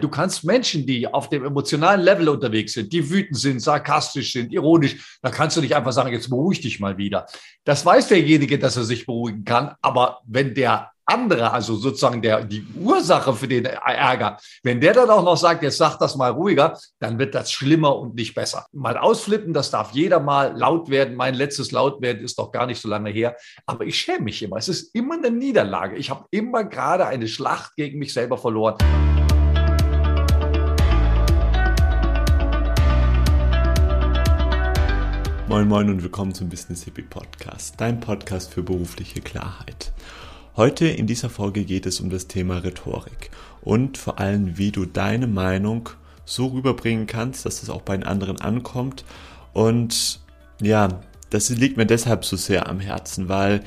Du kannst Menschen, die auf dem emotionalen Level unterwegs sind, die wütend sind, sarkastisch sind, ironisch, da kannst du nicht einfach sagen, jetzt beruhig dich mal wieder. Das weiß derjenige, dass er sich beruhigen kann. Aber wenn der andere, also sozusagen der, die Ursache für den Ärger, wenn der dann auch noch sagt, jetzt sag das mal ruhiger, dann wird das schlimmer und nicht besser. Mal ausflippen, das darf jeder mal laut werden. Mein letztes Lautwerden ist doch gar nicht so lange her. Aber ich schäme mich immer. Es ist immer eine Niederlage. Ich habe immer gerade eine Schlacht gegen mich selber verloren. Moin Moin und willkommen zum Business Hippie Podcast, dein Podcast für berufliche Klarheit. Heute in dieser Folge geht es um das Thema Rhetorik und vor allem, wie du deine Meinung so rüberbringen kannst, dass es auch bei den anderen ankommt. Und ja, das liegt mir deshalb so sehr am Herzen, weil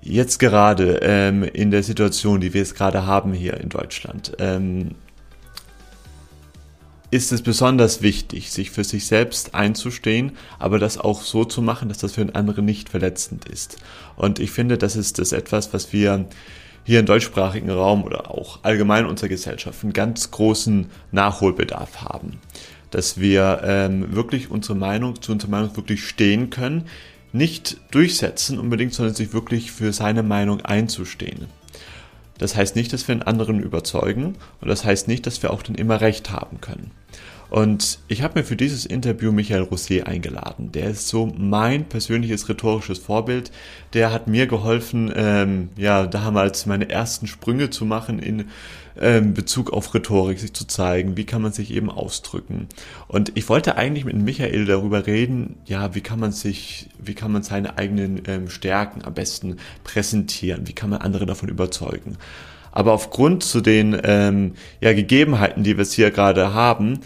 jetzt gerade ähm, in der Situation, die wir jetzt gerade haben hier in Deutschland, ähm, ist es besonders wichtig, sich für sich selbst einzustehen, aber das auch so zu machen, dass das für den anderen nicht verletzend ist. Und ich finde, das ist das etwas, was wir hier im deutschsprachigen Raum oder auch allgemein in unserer Gesellschaft einen ganz großen Nachholbedarf haben. Dass wir ähm, wirklich unsere Meinung, zu unserer Meinung wirklich stehen können, nicht durchsetzen unbedingt, sondern sich wirklich für seine Meinung einzustehen. Das heißt nicht, dass wir einen anderen überzeugen und das heißt nicht, dass wir auch dann immer recht haben können. Und ich habe mir für dieses Interview Michael Rosset eingeladen. Der ist so mein persönliches rhetorisches Vorbild. Der hat mir geholfen, ähm, ja, damals meine ersten Sprünge zu machen in ähm, Bezug auf Rhetorik, sich zu zeigen, wie kann man sich eben ausdrücken. Und ich wollte eigentlich mit Michael darüber reden, ja, wie kann man sich, wie kann man seine eigenen ähm, Stärken am besten präsentieren, wie kann man andere davon überzeugen. Aber aufgrund zu den ähm, ja, Gegebenheiten, die wir es hier gerade haben,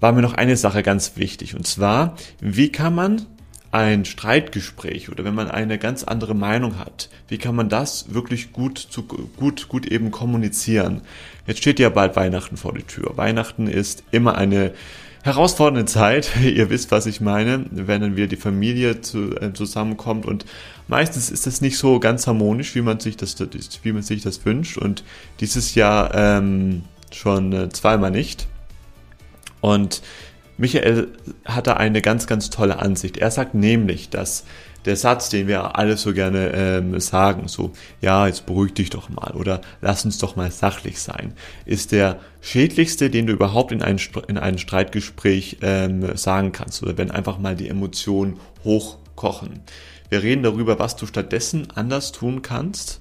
war mir noch eine Sache ganz wichtig. Und zwar, wie kann man ein Streitgespräch oder wenn man eine ganz andere Meinung hat, wie kann man das wirklich gut, zu, gut, gut eben kommunizieren? Jetzt steht ja bald Weihnachten vor der Tür. Weihnachten ist immer eine herausfordernde Zeit. Ihr wisst, was ich meine, wenn dann wieder die Familie zu, äh, zusammenkommt und meistens ist das nicht so ganz harmonisch, wie man sich das, wie man sich das wünscht und dieses Jahr ähm, schon äh, zweimal nicht. Und Michael hat da eine ganz, ganz tolle Ansicht. Er sagt nämlich, dass der Satz, den wir alle so gerne ähm, sagen, so, ja, jetzt beruhig dich doch mal oder lass uns doch mal sachlich sein, ist der schädlichste, den du überhaupt in ein, in ein Streitgespräch ähm, sagen kannst oder wenn einfach mal die Emotionen hochkochen. Wir reden darüber, was du stattdessen anders tun kannst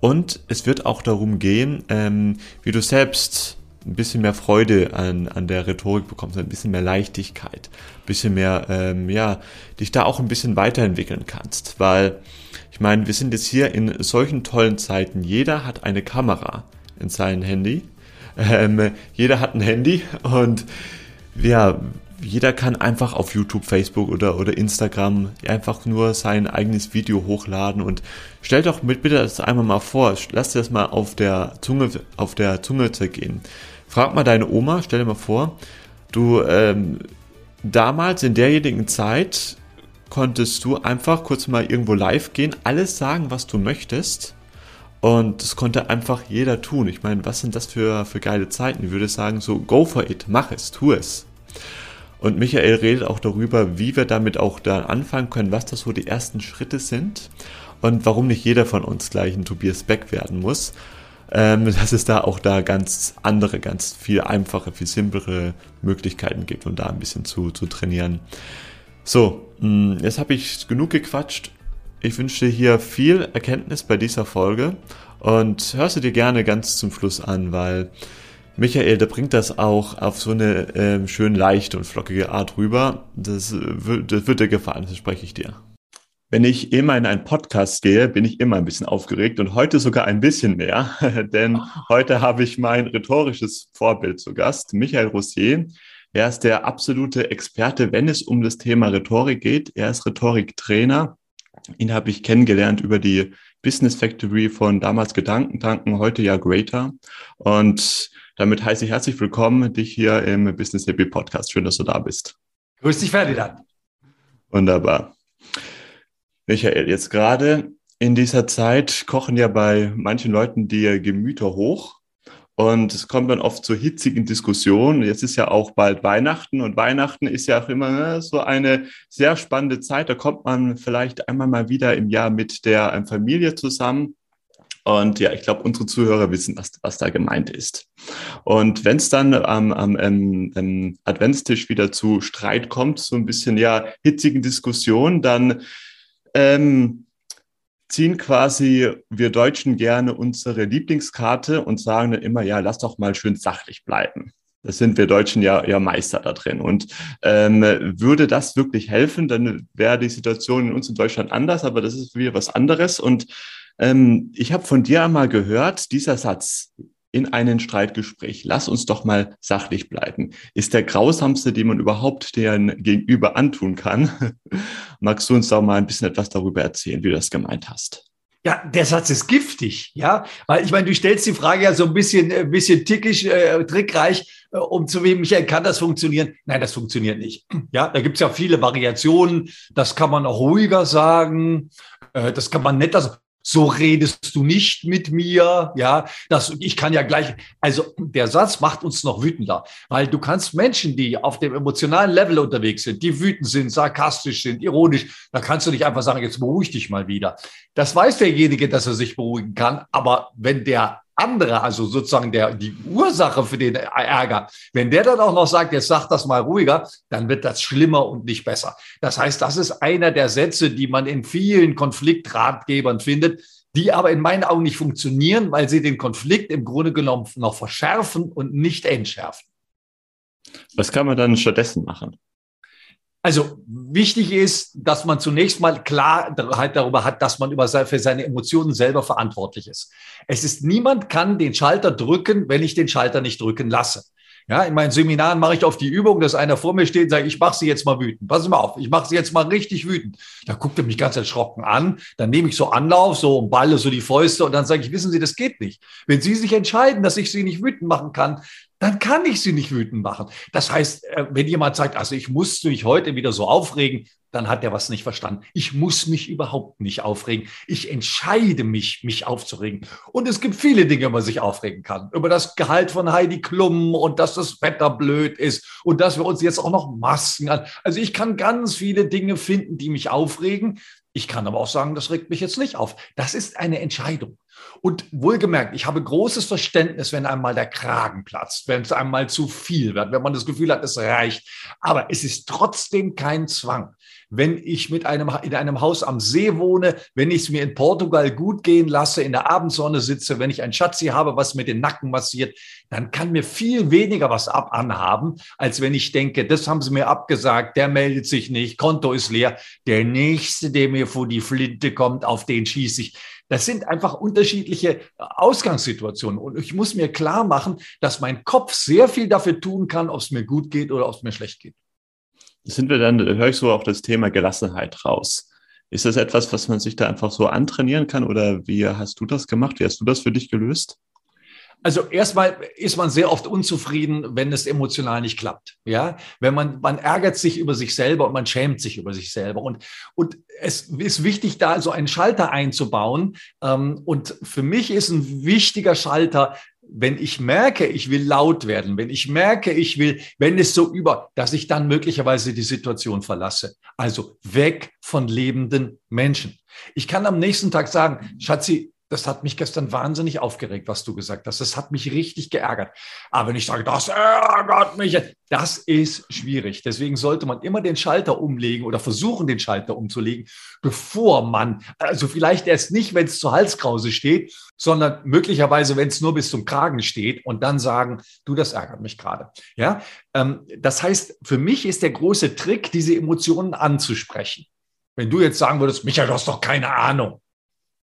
und es wird auch darum gehen, ähm, wie du selbst ein bisschen mehr Freude an, an der Rhetorik bekommst, ein bisschen mehr Leichtigkeit, ein bisschen mehr, ähm, ja, dich da auch ein bisschen weiterentwickeln kannst. Weil, ich meine, wir sind jetzt hier in solchen tollen Zeiten. Jeder hat eine Kamera in seinem Handy. Ähm, jeder hat ein Handy und ja, jeder kann einfach auf YouTube, Facebook oder, oder Instagram einfach nur sein eigenes Video hochladen und stell doch mit bitte das einmal mal vor, lass dir das mal auf der Zunge, auf der Zunge zergehen. Frag mal deine Oma, stell dir mal vor, du ähm, damals in derjenigen Zeit konntest du einfach kurz mal irgendwo live gehen, alles sagen, was du möchtest. Und das konnte einfach jeder tun. Ich meine, was sind das für, für geile Zeiten? Ich würde sagen, so, go for it, mach es, tu es. Und Michael redet auch darüber, wie wir damit auch da anfangen können, was das so die ersten Schritte sind und warum nicht jeder von uns gleich ein Tobias Beck werden muss, ähm, dass es da auch da ganz andere, ganz viel einfache, viel simplere Möglichkeiten gibt, um da ein bisschen zu, zu trainieren. So, mh, mm, jetzt habe ich genug gequatscht. Ich wünsche dir hier viel Erkenntnis bei dieser Folge und hörst du dir gerne ganz zum Schluss an, weil Michael, der bringt das auch auf so eine ähm, schön leichte und flockige Art rüber. Das, äh, das wird dir gefallen, das spreche ich dir. Wenn ich immer in einen Podcast gehe, bin ich immer ein bisschen aufgeregt und heute sogar ein bisschen mehr, denn heute habe ich mein rhetorisches Vorbild zu Gast, Michael Rossier. Er ist der absolute Experte, wenn es um das Thema Rhetorik geht. Er ist Rhetoriktrainer. Ihn habe ich kennengelernt über die Business Factory von damals Gedankentanken, heute ja Greater. Und damit heiße ich herzlich willkommen, dich hier im Business Happy Podcast. Schön, dass du da bist. Grüß dich, Ferdinand. Wunderbar. Michael, jetzt gerade in dieser Zeit kochen ja bei manchen Leuten die Gemüter hoch. Und es kommt dann oft zu hitzigen Diskussionen. Jetzt ist ja auch bald Weihnachten und Weihnachten ist ja auch immer ne, so eine sehr spannende Zeit. Da kommt man vielleicht einmal mal wieder im Jahr mit der Familie zusammen. Und ja, ich glaube, unsere Zuhörer wissen, was, was da gemeint ist. Und wenn es dann am, am, am, am Adventstisch wieder zu Streit kommt, so ein bisschen ja hitzigen Diskussionen, dann ähm, ziehen quasi wir Deutschen gerne unsere Lieblingskarte und sagen dann immer, ja, lass doch mal schön sachlich bleiben. Das sind wir Deutschen ja, ja Meister da drin. Und ähm, würde das wirklich helfen, dann wäre die Situation in uns in Deutschland anders, aber das ist wieder was anderes. Und ähm, ich habe von dir einmal gehört, dieser Satz, in einem Streitgespräch. Lass uns doch mal sachlich bleiben. Ist der grausamste, den man überhaupt deren Gegenüber antun kann. Magst du uns da mal ein bisschen etwas darüber erzählen, wie du das gemeint hast? Ja, der Satz ist giftig, ja, weil ich meine, du stellst die Frage ja so ein bisschen, ein äh, bisschen tickisch, äh, trickreich, äh, um zu wem, Michael, kann das funktionieren? Nein, das funktioniert nicht. Ja, da gibt's ja viele Variationen. Das kann man auch ruhiger sagen. Äh, das kann man netter sagen so redest du nicht mit mir, ja, das, ich kann ja gleich, also der Satz macht uns noch wütender, weil du kannst Menschen, die auf dem emotionalen Level unterwegs sind, die wütend sind, sarkastisch sind, ironisch, da kannst du nicht einfach sagen, jetzt beruhig dich mal wieder. Das weiß derjenige, dass er sich beruhigen kann, aber wenn der andere, also sozusagen der, die Ursache für den Ärger, wenn der dann auch noch sagt, jetzt sag das mal ruhiger, dann wird das schlimmer und nicht besser. Das heißt, das ist einer der Sätze, die man in vielen Konfliktratgebern findet, die aber in meinen Augen nicht funktionieren, weil sie den Konflikt im Grunde genommen noch verschärfen und nicht entschärfen. Was kann man dann stattdessen machen? Also wichtig ist, dass man zunächst mal Klarheit darüber hat, dass man für seine Emotionen selber verantwortlich ist. Es ist niemand kann den Schalter drücken, wenn ich den Schalter nicht drücken lasse. Ja, in meinen Seminaren mache ich auf die Übung, dass einer vor mir steht und sagt, ich mache sie jetzt mal wütend. Pass mal auf, ich mache sie jetzt mal richtig wütend. Da guckt er mich ganz erschrocken an. Dann nehme ich so Anlauf, so und balle so die Fäuste und dann sage ich, wissen Sie, das geht nicht. Wenn Sie sich entscheiden, dass ich Sie nicht wütend machen kann, dann kann ich sie nicht wütend machen. Das heißt, äh, wenn jemand sagt, also ich muss mich heute wieder so aufregen, dann hat er was nicht verstanden. Ich muss mich überhaupt nicht aufregen. Ich entscheide mich, mich aufzuregen. Und es gibt viele Dinge, über man sich aufregen kann. Über das Gehalt von Heidi Klum und dass das Wetter blöd ist und dass wir uns jetzt auch noch Masken an. Also ich kann ganz viele Dinge finden, die mich aufregen. Ich kann aber auch sagen, das regt mich jetzt nicht auf. Das ist eine Entscheidung. Und wohlgemerkt, ich habe großes Verständnis, wenn einmal der Kragen platzt, wenn es einmal zu viel wird, wenn man das Gefühl hat, es reicht. Aber es ist trotzdem kein Zwang. Wenn ich mit einem, in einem Haus am See wohne, wenn ich es mir in Portugal gut gehen lasse, in der Abendsonne sitze, wenn ich ein Schatzi habe, was mir den Nacken massiert, dann kann mir viel weniger was ab anhaben, als wenn ich denke, das haben sie mir abgesagt, der meldet sich nicht, Konto ist leer. Der nächste, der mir vor die Flinte kommt, auf den schieße ich. Das sind einfach unterschiedliche Ausgangssituationen. Und ich muss mir klar machen, dass mein Kopf sehr viel dafür tun kann, ob es mir gut geht oder ob es mir schlecht geht. Sind wir dann, höre ich so auch das Thema Gelassenheit raus. Ist das etwas, was man sich da einfach so antrainieren kann oder wie hast du das gemacht? Wie hast du das für dich gelöst? Also erstmal ist man sehr oft unzufrieden, wenn es emotional nicht klappt. Ja, wenn man, man ärgert sich über sich selber und man schämt sich über sich selber. Und, und es ist wichtig, da so einen Schalter einzubauen. Ähm, und für mich ist ein wichtiger Schalter, wenn ich merke, ich will laut werden, wenn ich merke, ich will, wenn es so über, dass ich dann möglicherweise die Situation verlasse. Also weg von lebenden Menschen. Ich kann am nächsten Tag sagen, Schatzi, das hat mich gestern wahnsinnig aufgeregt, was du gesagt hast. Das hat mich richtig geärgert. Aber wenn ich sage, das ärgert mich, das ist schwierig. Deswegen sollte man immer den Schalter umlegen oder versuchen, den Schalter umzulegen, bevor man, also vielleicht erst nicht, wenn es zur Halskrause steht, sondern möglicherweise, wenn es nur bis zum Kragen steht und dann sagen, du, das ärgert mich gerade. Ja, ähm, das heißt, für mich ist der große Trick, diese Emotionen anzusprechen. Wenn du jetzt sagen würdest, Michael, du hast doch keine Ahnung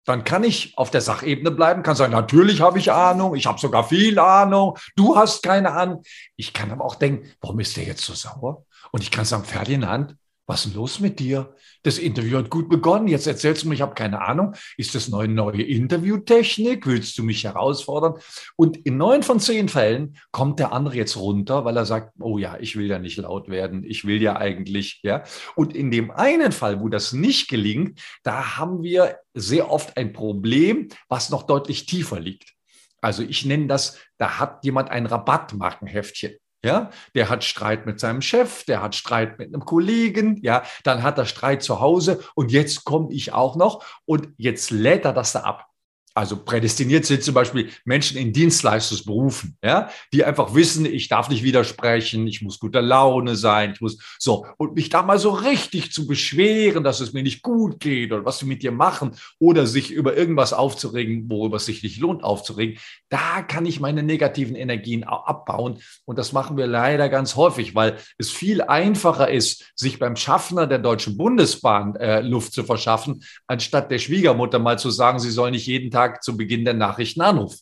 dann kann ich auf der Sachebene bleiben, kann sagen, natürlich habe ich Ahnung, ich habe sogar viel Ahnung, du hast keine Ahnung. Ich kann aber auch denken, warum ist der jetzt so sauer? Und ich kann sagen, Ferdinand, was ist denn los mit dir? Das Interview hat gut begonnen. Jetzt erzählst du mir, ich habe keine Ahnung. Ist das eine neue Interviewtechnik? Willst du mich herausfordern? Und in neun von zehn Fällen kommt der andere jetzt runter, weil er sagt, oh ja, ich will ja nicht laut werden. Ich will ja eigentlich, ja. Und in dem einen Fall, wo das nicht gelingt, da haben wir sehr oft ein Problem, was noch deutlich tiefer liegt. Also ich nenne das, da hat jemand ein Rabattmarkenheftchen. Ja, der hat Streit mit seinem Chef, der hat Streit mit einem Kollegen, ja, dann hat er Streit zu Hause und jetzt komme ich auch noch und jetzt lädt er das da ab also prädestiniert sind zum Beispiel Menschen in Dienstleistungsberufen, ja, die einfach wissen, ich darf nicht widersprechen, ich muss guter Laune sein, ich muss so. Und mich da mal so richtig zu beschweren, dass es mir nicht gut geht oder was sie mit dir machen oder sich über irgendwas aufzuregen, worüber es sich nicht lohnt aufzuregen, da kann ich meine negativen Energien abbauen. Und das machen wir leider ganz häufig, weil es viel einfacher ist, sich beim Schaffner der Deutschen Bundesbahn äh, Luft zu verschaffen, anstatt der Schwiegermutter mal zu sagen, sie soll nicht jeden Tag Tag zu Beginn der Nachrichten anruft.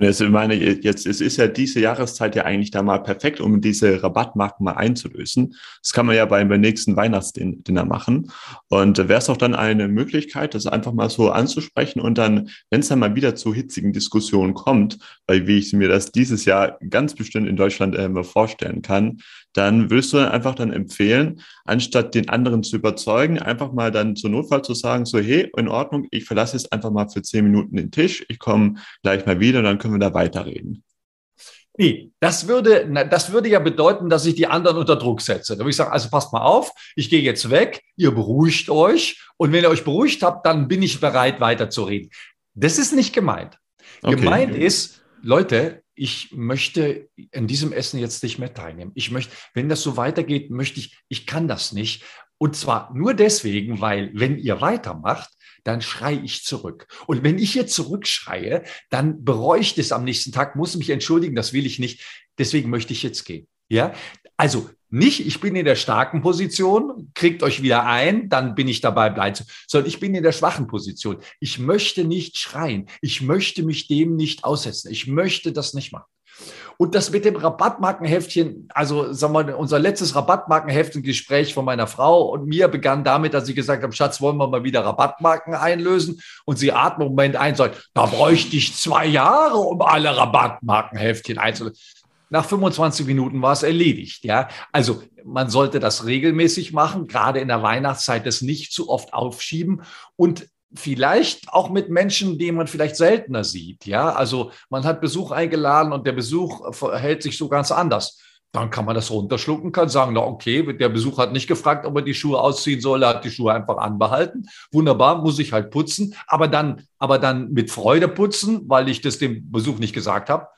Jetzt, ich jetzt, es ist ja diese Jahreszeit ja eigentlich da mal perfekt, um diese Rabattmarken mal einzulösen. Das kann man ja beim nächsten Weihnachtsdinner machen. Und wäre es auch dann eine Möglichkeit, das einfach mal so anzusprechen und dann, wenn es dann mal wieder zu hitzigen Diskussionen kommt, weil wie ich mir das dieses Jahr ganz bestimmt in Deutschland äh, vorstellen kann, dann würdest du dann einfach dann empfehlen, anstatt den anderen zu überzeugen, einfach mal dann zur Notfall zu sagen, so, hey, in Ordnung, ich verlasse jetzt einfach mal für zehn Minuten den Tisch, ich komme gleich mal wieder und dann können wir da weiterreden. Nee, das würde, das würde ja bedeuten, dass ich die anderen unter Druck setze. Da würde ich sagen, also passt mal auf, ich gehe jetzt weg, ihr beruhigt euch und wenn ihr euch beruhigt habt, dann bin ich bereit, weiterzureden. Das ist nicht gemeint. Okay. Gemeint ist, Leute, ich möchte in diesem Essen jetzt nicht mehr teilnehmen. Ich möchte, wenn das so weitergeht, möchte ich, ich kann das nicht. Und zwar nur deswegen, weil wenn ihr weitermacht, dann schreie ich zurück. Und wenn ich jetzt zurückschreie, dann bereue ich das am nächsten Tag, muss mich entschuldigen, das will ich nicht. Deswegen möchte ich jetzt gehen. Ja, also nicht, ich bin in der starken Position, kriegt euch wieder ein, dann bin ich dabei bleibt, sondern ich bin in der schwachen Position. Ich möchte nicht schreien. Ich möchte mich dem nicht aussetzen. Ich möchte das nicht machen. Und das mit dem Rabattmarkenheftchen, also sagen wir, unser letztes Rabattmarkenheftchen-Gespräch von meiner Frau und mir begann damit, dass ich gesagt habe, Schatz, wollen wir mal wieder Rabattmarken einlösen? Und sie atmet im Moment ein, sagt, da bräuchte ich zwei Jahre, um alle Rabattmarkenheftchen einzulösen. Nach 25 Minuten war es erledigt. Ja, also man sollte das regelmäßig machen, gerade in der Weihnachtszeit das nicht zu oft aufschieben und vielleicht auch mit Menschen, die man vielleicht seltener sieht. Ja, also man hat Besuch eingeladen und der Besuch verhält sich so ganz anders. Dann kann man das runterschlucken, kann sagen, na okay, der Besuch hat nicht gefragt, ob er die Schuhe ausziehen soll, er hat die Schuhe einfach anbehalten. Wunderbar, muss ich halt putzen, aber dann, aber dann mit Freude putzen, weil ich das dem Besuch nicht gesagt habe.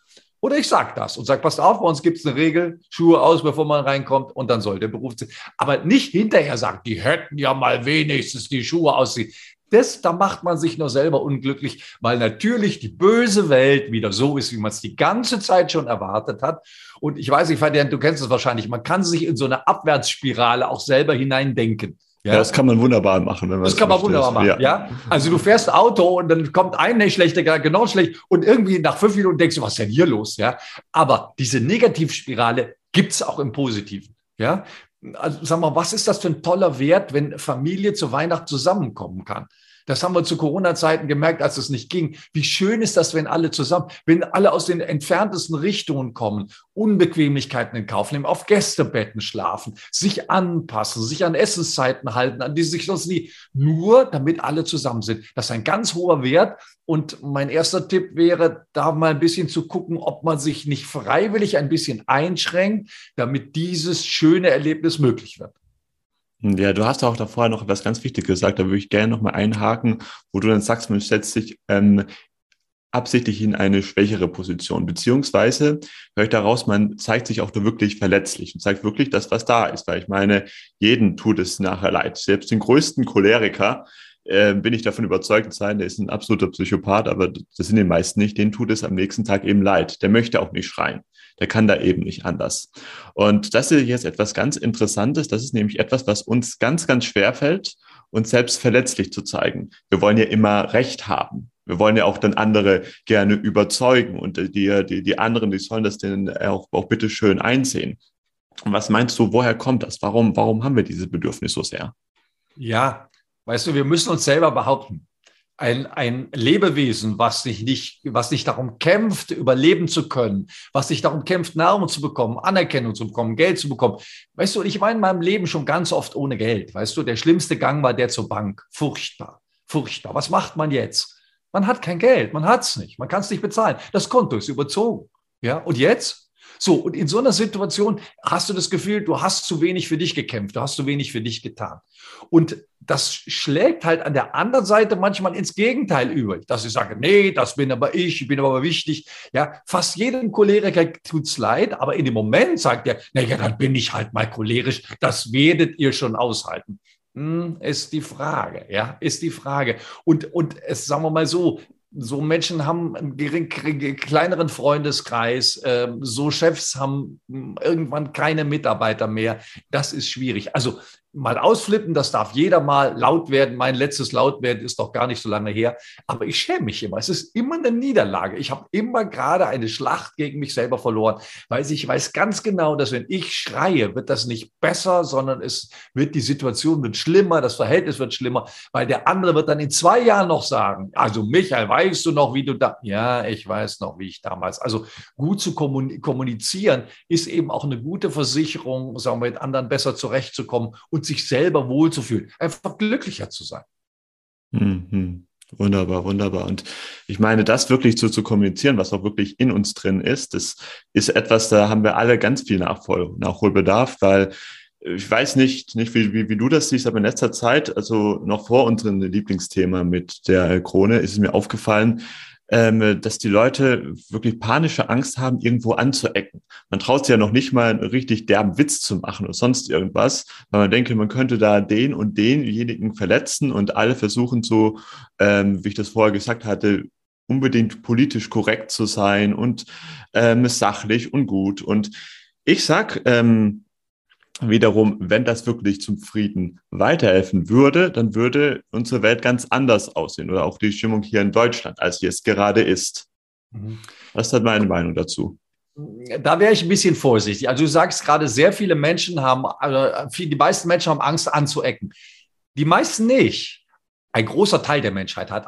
Oder ich sage das und sage, passt auf, bei uns gibt es eine Regel, Schuhe aus, bevor man reinkommt und dann soll der Beruf sein. Aber nicht hinterher sagen, die hätten ja mal wenigstens die Schuhe ausziehen. Das, da macht man sich nur selber unglücklich, weil natürlich die böse Welt wieder so ist, wie man es die ganze Zeit schon erwartet hat. Und ich weiß nicht, Fabian, du kennst es wahrscheinlich, man kann sich in so eine Abwärtsspirale auch selber hineindenken. Ja, das kann man wunderbar machen. Wenn man das kann man wunderbar machen, ja. ja. Also du fährst Auto und dann kommt ein nicht schlechter, genau schlecht und irgendwie nach fünf Minuten denkst du, was ist denn hier los? Ja, aber diese Negativspirale gibt's auch im Positiven. Ja, also sag mal, was ist das für ein toller Wert, wenn Familie zu Weihnachten zusammenkommen kann? Das haben wir zu Corona-Zeiten gemerkt, als es nicht ging. Wie schön ist das, wenn alle zusammen, wenn alle aus den entferntesten Richtungen kommen, Unbequemlichkeiten in Kauf nehmen, auf Gästebetten schlafen, sich anpassen, sich an Essenszeiten halten, an die sich sonst nie, nur damit alle zusammen sind. Das ist ein ganz hoher Wert. Und mein erster Tipp wäre, da mal ein bisschen zu gucken, ob man sich nicht freiwillig ein bisschen einschränkt, damit dieses schöne Erlebnis möglich wird. Ja, du hast auch davor noch etwas ganz Wichtiges gesagt, da würde ich gerne nochmal einhaken, wo du dann sagst, man setzt sich ähm, absichtlich in eine schwächere Position, beziehungsweise höre ich daraus, man zeigt sich auch nur wirklich verletzlich und zeigt wirklich das, was da ist, weil ich meine, jeden tut es nachher leid, selbst den größten Choleriker, äh, bin ich davon überzeugt sein, der ist ein absoluter Psychopath, aber das sind die meisten nicht, den tut es am nächsten Tag eben leid, der möchte auch nicht schreien der kann da eben nicht anders. Und das ist jetzt etwas ganz Interessantes. Das ist nämlich etwas, was uns ganz, ganz schwer fällt, uns selbst verletzlich zu zeigen. Wir wollen ja immer Recht haben. Wir wollen ja auch dann andere gerne überzeugen und die, die, die anderen, die sollen das denn auch, auch bitte schön einsehen. Und was meinst du, woher kommt das? Warum, warum haben wir dieses Bedürfnis so sehr? Ja, weißt du, wir müssen uns selber behaupten ein, ein Lebewesen, was sich nicht, was nicht darum kämpft, überleben zu können, was sich darum kämpft, Nahrung zu bekommen, Anerkennung zu bekommen, Geld zu bekommen. Weißt du, ich war in meinem Leben schon ganz oft ohne Geld. Weißt du, der schlimmste Gang war der zur Bank. Furchtbar, furchtbar. Was macht man jetzt? Man hat kein Geld, man hat es nicht, man kann es nicht bezahlen. Das Konto ist überzogen. Ja, und jetzt? So, und in so einer Situation hast du das Gefühl, du hast zu wenig für dich gekämpft, du hast zu wenig für dich getan. Und das schlägt halt an der anderen Seite manchmal ins Gegenteil über, dass ich sage, nee, das bin aber ich, ich bin aber wichtig. Ja, fast jedem Choleriker tut's leid, aber in dem Moment sagt er, na ja, dann bin ich halt mal cholerisch, das werdet ihr schon aushalten. Hm, ist die Frage, ja, ist die Frage. Und, und es, sagen wir mal so, so Menschen haben einen gering, kleineren Freundeskreis, äh, so Chefs haben hm, irgendwann keine Mitarbeiter mehr. Das ist schwierig. Also mal ausflippen, das darf jeder mal laut werden. Mein letztes Lautwerden ist doch gar nicht so lange her. Aber ich schäme mich immer. Es ist immer eine Niederlage. Ich habe immer gerade eine Schlacht gegen mich selber verloren, weil ich weiß ganz genau, dass wenn ich schreie, wird das nicht besser, sondern es wird die Situation wird schlimmer, das Verhältnis wird schlimmer, weil der andere wird dann in zwei Jahren noch sagen, also Michael, weißt du noch, wie du da, ja, ich weiß noch, wie ich damals, also gut zu kommunizieren ist eben auch eine gute Versicherung, sagen wir, mit anderen besser zurechtzukommen und und sich selber wohlzufühlen, einfach glücklicher zu sein. Mhm. Wunderbar, wunderbar. Und ich meine, das wirklich so zu kommunizieren, was auch wirklich in uns drin ist, das ist etwas, da haben wir alle ganz viel Nachhol Nachholbedarf, weil ich weiß nicht, nicht wie, wie, wie du das siehst, aber in letzter Zeit, also noch vor unserem Lieblingsthema mit der Krone, ist es mir aufgefallen, ähm, dass die Leute wirklich panische Angst haben, irgendwo anzuecken. Man traut sich ja noch nicht mal einen richtig derben Witz zu machen oder sonst irgendwas, weil man denke, man könnte da den und denjenigen verletzen und alle versuchen so, ähm, wie ich das vorher gesagt hatte, unbedingt politisch korrekt zu sein und ähm, sachlich und gut. Und ich sag, ähm, wiederum, wenn das wirklich zum Frieden weiterhelfen würde, dann würde unsere Welt ganz anders aussehen oder auch die Stimmung hier in Deutschland, als sie es gerade ist. Mhm. Was ist halt meine Meinung dazu? Da wäre ich ein bisschen vorsichtig. Also du sagst gerade, sehr viele Menschen haben, also die meisten Menschen haben Angst anzuecken. Die meisten nicht. Ein großer Teil der Menschheit hat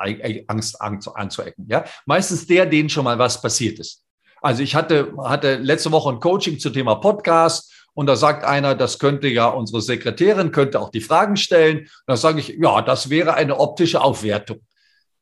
Angst anzuecken. Ja? Meistens der, denen schon mal was passiert ist. Also ich hatte, hatte letzte Woche ein Coaching zum Thema Podcast und da sagt einer, das könnte ja unsere Sekretärin, könnte auch die Fragen stellen. Und da sage ich, ja, das wäre eine optische Aufwertung.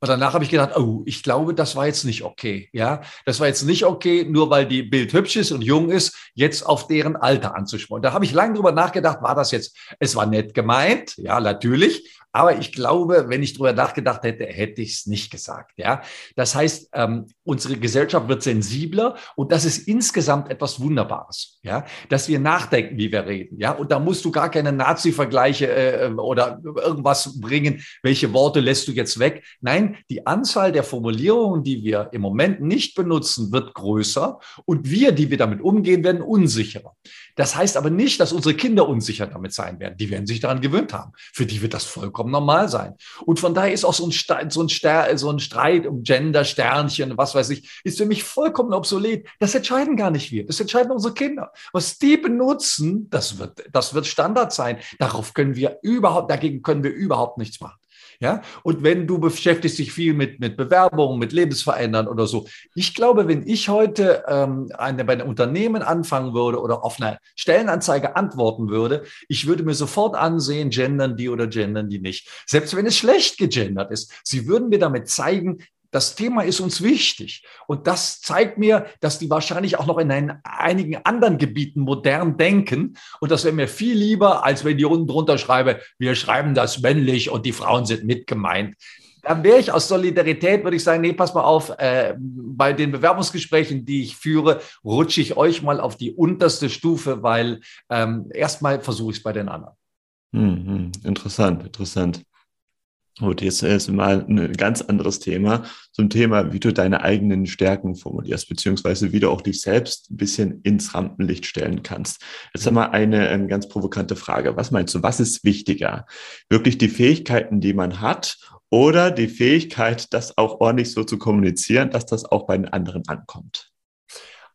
Und danach habe ich gedacht, oh, ich glaube, das war jetzt nicht okay. Ja, das war jetzt nicht okay, nur weil die Bild hübsch ist und jung ist, jetzt auf deren Alter anzuschmolzen. Da habe ich lange drüber nachgedacht, war das jetzt, es war nett gemeint, ja, natürlich, aber ich glaube, wenn ich drüber nachgedacht hätte, hätte ich es nicht gesagt. Ja, das heißt, ähm, unsere Gesellschaft wird sensibler und das ist insgesamt etwas Wunderbares. Ja, dass wir nachdenken, wie wir reden. Ja, und da musst du gar keine Nazi-Vergleiche äh, oder irgendwas bringen. Welche Worte lässt du jetzt weg? Nein, die Anzahl der Formulierungen, die wir im Moment nicht benutzen, wird größer und wir, die wir damit umgehen, werden unsicherer. Das heißt aber nicht, dass unsere Kinder unsicher damit sein werden. Die werden sich daran gewöhnt haben. Für die wird das vollkommen normal sein. Und von daher ist auch so ein, so ein, Ster so ein Streit um Gender, Sternchen, was weiß ich, ist für mich vollkommen obsolet. Das entscheiden gar nicht wir. Das entscheiden unsere Kinder. Was die benutzen, das wird, das wird Standard sein. Darauf können wir überhaupt, dagegen können wir überhaupt nichts machen. Ja, und wenn du beschäftigst dich viel mit, mit Bewerbungen, mit Lebensverändern oder so. Ich glaube, wenn ich heute ähm, eine, bei einem Unternehmen anfangen würde oder auf eine Stellenanzeige antworten würde, ich würde mir sofort ansehen, gendern die oder gendern die nicht. Selbst wenn es schlecht gegendert ist. Sie würden mir damit zeigen, das Thema ist uns wichtig. Und das zeigt mir, dass die wahrscheinlich auch noch in einigen anderen Gebieten modern denken. Und das wäre mir viel lieber, als wenn die unten drunter schreibe, wir schreiben das männlich und die Frauen sind mit gemeint. Dann wäre ich aus Solidarität, würde ich sagen, nee, pass mal auf, äh, bei den Bewerbungsgesprächen, die ich führe, rutsche ich euch mal auf die unterste Stufe, weil ähm, erstmal versuche ich es bei den anderen. Hm, hm, interessant, interessant. Gut, jetzt ist mal ein ganz anderes Thema zum Thema, wie du deine eigenen Stärken formulierst, beziehungsweise wie du auch dich selbst ein bisschen ins Rampenlicht stellen kannst. Jetzt einmal eine, eine ganz provokante Frage. Was meinst du, was ist wichtiger? Wirklich die Fähigkeiten, die man hat oder die Fähigkeit, das auch ordentlich so zu kommunizieren, dass das auch bei den anderen ankommt?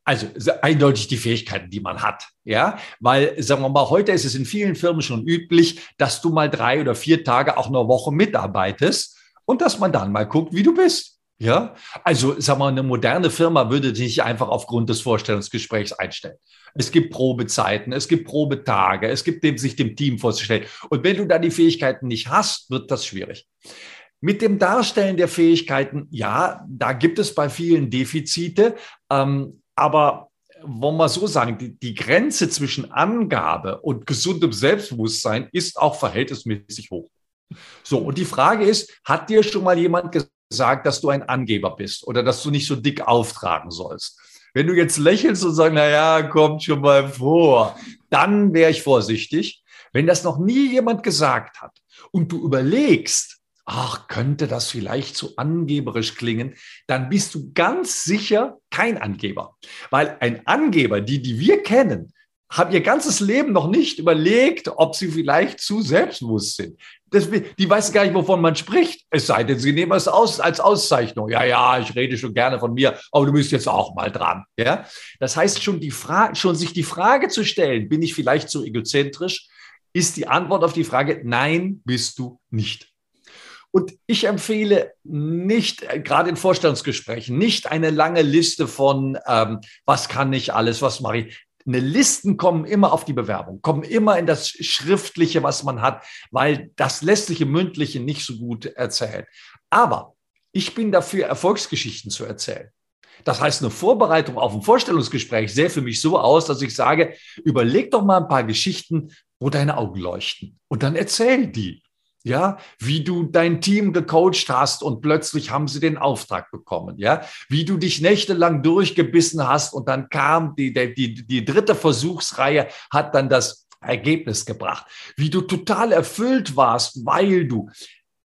Also eindeutig die Fähigkeiten, die man hat. Ja, weil, sagen wir mal, heute ist es in vielen Firmen schon üblich, dass du mal drei oder vier Tage auch eine Woche mitarbeitest und dass man dann mal guckt, wie du bist. Ja, also, sagen wir mal, eine moderne Firma würde dich einfach aufgrund des Vorstellungsgesprächs einstellen. Es gibt Probezeiten, es gibt Probetage, es gibt dem, sich dem Team vorzustellen. Und wenn du da die Fähigkeiten nicht hast, wird das schwierig. mit dem Darstellen der Fähigkeiten, ja, da gibt es bei vielen Defizite, ähm, aber wollen wir so sagen, die, die Grenze zwischen Angabe und gesundem Selbstbewusstsein ist auch verhältnismäßig hoch. So, und die Frage ist, hat dir schon mal jemand gesagt, dass du ein Angeber bist oder dass du nicht so dick auftragen sollst? Wenn du jetzt lächelst und sagst, na ja, kommt schon mal vor, dann wäre ich vorsichtig. Wenn das noch nie jemand gesagt hat und du überlegst, ach, könnte das vielleicht zu angeberisch klingen, dann bist du ganz sicher kein Angeber. Weil ein Angeber, die, die wir kennen, haben ihr ganzes Leben noch nicht überlegt, ob sie vielleicht zu selbstbewusst sind. Das, die weiß gar nicht, wovon man spricht. Es sei denn, sie nehmen es aus, als Auszeichnung. Ja, ja, ich rede schon gerne von mir, aber du bist jetzt auch mal dran. Ja? Das heißt, schon, die Frage, schon sich die Frage zu stellen, bin ich vielleicht zu egozentrisch, ist die Antwort auf die Frage, nein, bist du nicht. Und ich empfehle nicht, äh, gerade in Vorstellungsgesprächen, nicht eine lange Liste von, ähm, was kann ich alles, was mache ich. Eine Listen kommen immer auf die Bewerbung, kommen immer in das Schriftliche, was man hat, weil das im Mündlichen nicht so gut erzählen. Aber ich bin dafür, Erfolgsgeschichten zu erzählen. Das heißt, eine Vorbereitung auf ein Vorstellungsgespräch sähe für mich so aus, dass ich sage, überleg doch mal ein paar Geschichten, wo deine Augen leuchten und dann erzähl die ja, wie du dein Team gecoacht hast und plötzlich haben sie den Auftrag bekommen, ja, wie du dich nächtelang durchgebissen hast und dann kam die, die, die dritte Versuchsreihe, hat dann das Ergebnis gebracht, wie du total erfüllt warst, weil du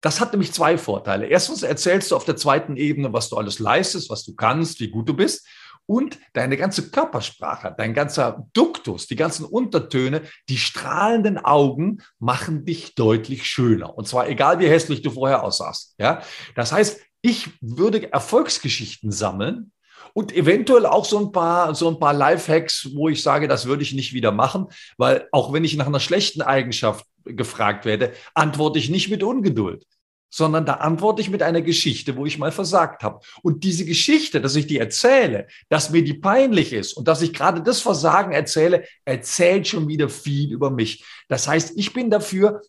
das hat nämlich zwei Vorteile. Erstens erzählst du auf der zweiten Ebene, was du alles leistest, was du kannst, wie gut du bist und deine ganze Körpersprache, dein ganzer Duktus, die ganzen Untertöne, die strahlenden Augen machen dich deutlich schöner. Und zwar egal, wie hässlich du vorher aussahst. Ja? Das heißt, ich würde Erfolgsgeschichten sammeln und eventuell auch so ein paar, so ein paar Lifehacks, wo ich sage, das würde ich nicht wieder machen, weil auch wenn ich nach einer schlechten Eigenschaft gefragt werde, antworte ich nicht mit Ungeduld sondern da antworte ich mit einer Geschichte, wo ich mal versagt habe. Und diese Geschichte, dass ich die erzähle, dass mir die peinlich ist und dass ich gerade das Versagen erzähle, erzählt schon wieder viel über mich. Das heißt, ich bin dafür,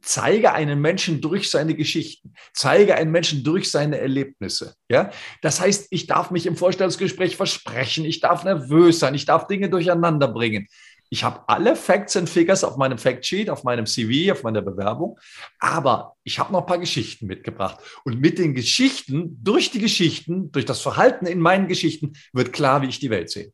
zeige einen Menschen durch seine Geschichten, zeige einen Menschen durch seine Erlebnisse. Ja, das heißt, ich darf mich im Vorstellungsgespräch versprechen, ich darf nervös sein, ich darf Dinge durcheinander bringen. Ich habe alle Facts and Figures auf meinem Factsheet, auf meinem CV, auf meiner Bewerbung, aber ich habe noch ein paar Geschichten mitgebracht. Und mit den Geschichten, durch die Geschichten, durch das Verhalten in meinen Geschichten, wird klar, wie ich die Welt sehe.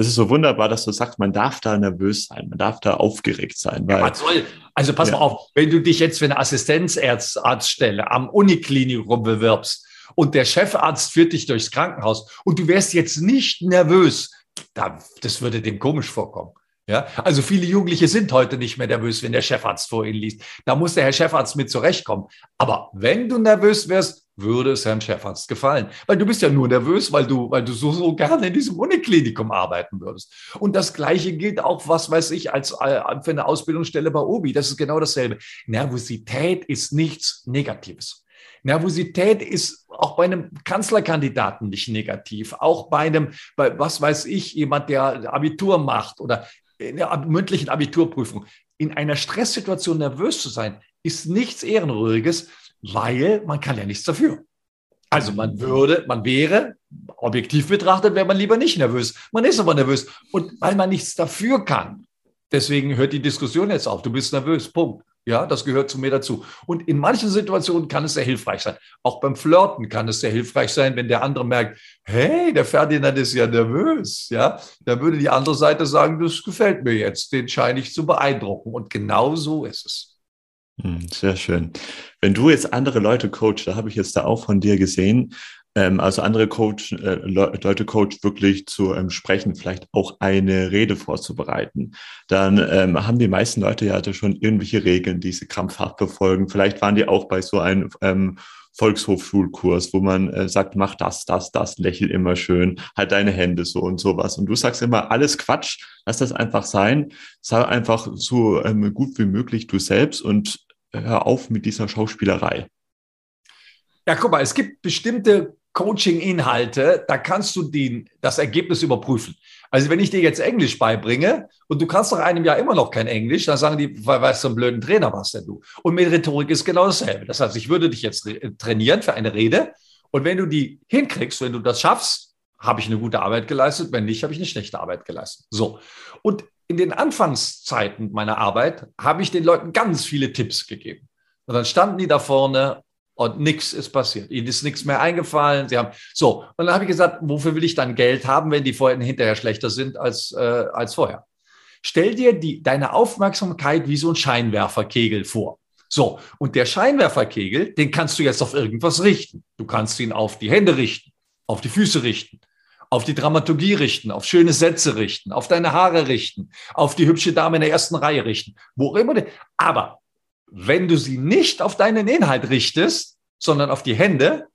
Es ist so wunderbar, dass du sagst, man darf da nervös sein, man darf da aufgeregt sein. Weil, ja, soll, also pass ja. mal auf, wenn du dich jetzt für eine Assistenzarztstelle am Uniklinikum bewirbst und der Chefarzt führt dich durchs Krankenhaus und du wärst jetzt nicht nervös, da, das würde dem komisch vorkommen. Ja, also viele Jugendliche sind heute nicht mehr nervös, wenn der Chefarzt vor ihnen liest. Da muss der Herr Chefarzt mit zurechtkommen. Aber wenn du nervös wärst, würde es Herrn Chefarzt gefallen. Weil du bist ja nur nervös, weil du, weil du so, so gerne in diesem Uniklinikum arbeiten würdest. Und das Gleiche gilt auch, was weiß ich, als äh, für eine Ausbildungsstelle bei Obi. Das ist genau dasselbe. Nervosität ist nichts Negatives. Nervosität ist auch bei einem Kanzlerkandidaten nicht negativ, auch bei einem, bei, was weiß ich, jemand, der Abitur macht oder in der mündlichen Abiturprüfung. In einer Stresssituation nervös zu sein, ist nichts Ehrenrühriges, weil man kann ja nichts dafür. Also man würde, man wäre, objektiv betrachtet, wäre man lieber nicht nervös. Man ist aber nervös. Und weil man nichts dafür kann, deswegen hört die Diskussion jetzt auf. Du bist nervös, Punkt. Ja, das gehört zu mir dazu. Und in manchen Situationen kann es sehr hilfreich sein. Auch beim Flirten kann es sehr hilfreich sein, wenn der andere merkt, hey, der Ferdinand ist ja nervös. Ja, dann würde die andere Seite sagen, das gefällt mir jetzt, den scheine ich zu beeindrucken. Und genau so ist es. Hm, sehr schön. Wenn du jetzt andere Leute coachst, da habe ich jetzt da auch von dir gesehen, ähm, also andere Coach, äh, Leute Coach wirklich zu ähm, sprechen, vielleicht auch eine Rede vorzubereiten, dann ähm, haben die meisten Leute ja schon irgendwelche Regeln, die sie krampfhaft befolgen. Vielleicht waren die auch bei so einem ähm, Volkshochschulkurs, wo man äh, sagt, mach das, das, das, lächel immer schön, halt deine Hände so und sowas. Und du sagst immer, alles Quatsch, lass das einfach sein, sei einfach so ähm, gut wie möglich du selbst und hör auf mit dieser Schauspielerei. Ja, guck mal, es gibt bestimmte Coaching-Inhalte, da kannst du den, das Ergebnis überprüfen. Also wenn ich dir jetzt Englisch beibringe und du kannst nach einem Jahr immer noch kein Englisch, dann sagen die, weil weißt du, ein blöden Trainer warst denn du. Und mit Rhetorik ist genau dasselbe. Das heißt, ich würde dich jetzt trainieren für eine Rede und wenn du die hinkriegst, wenn du das schaffst, habe ich eine gute Arbeit geleistet, wenn nicht, habe ich eine schlechte Arbeit geleistet. So. Und in den Anfangszeiten meiner Arbeit habe ich den Leuten ganz viele Tipps gegeben. Und dann standen die da vorne und nichts ist passiert. Ihnen ist nichts mehr eingefallen. Sie haben so und dann habe ich gesagt, wofür will ich dann Geld haben, wenn die vorher hinterher schlechter sind als äh, als vorher? Stell dir die deine Aufmerksamkeit wie so ein Scheinwerferkegel vor. So und der Scheinwerferkegel, den kannst du jetzt auf irgendwas richten. Du kannst ihn auf die Hände richten, auf die Füße richten, auf die Dramaturgie richten, auf schöne Sätze richten, auf deine Haare richten, auf die hübsche Dame in der ersten Reihe richten, wo immer. Aber wenn du sie nicht auf deinen Inhalt richtest, sondern auf die Hände,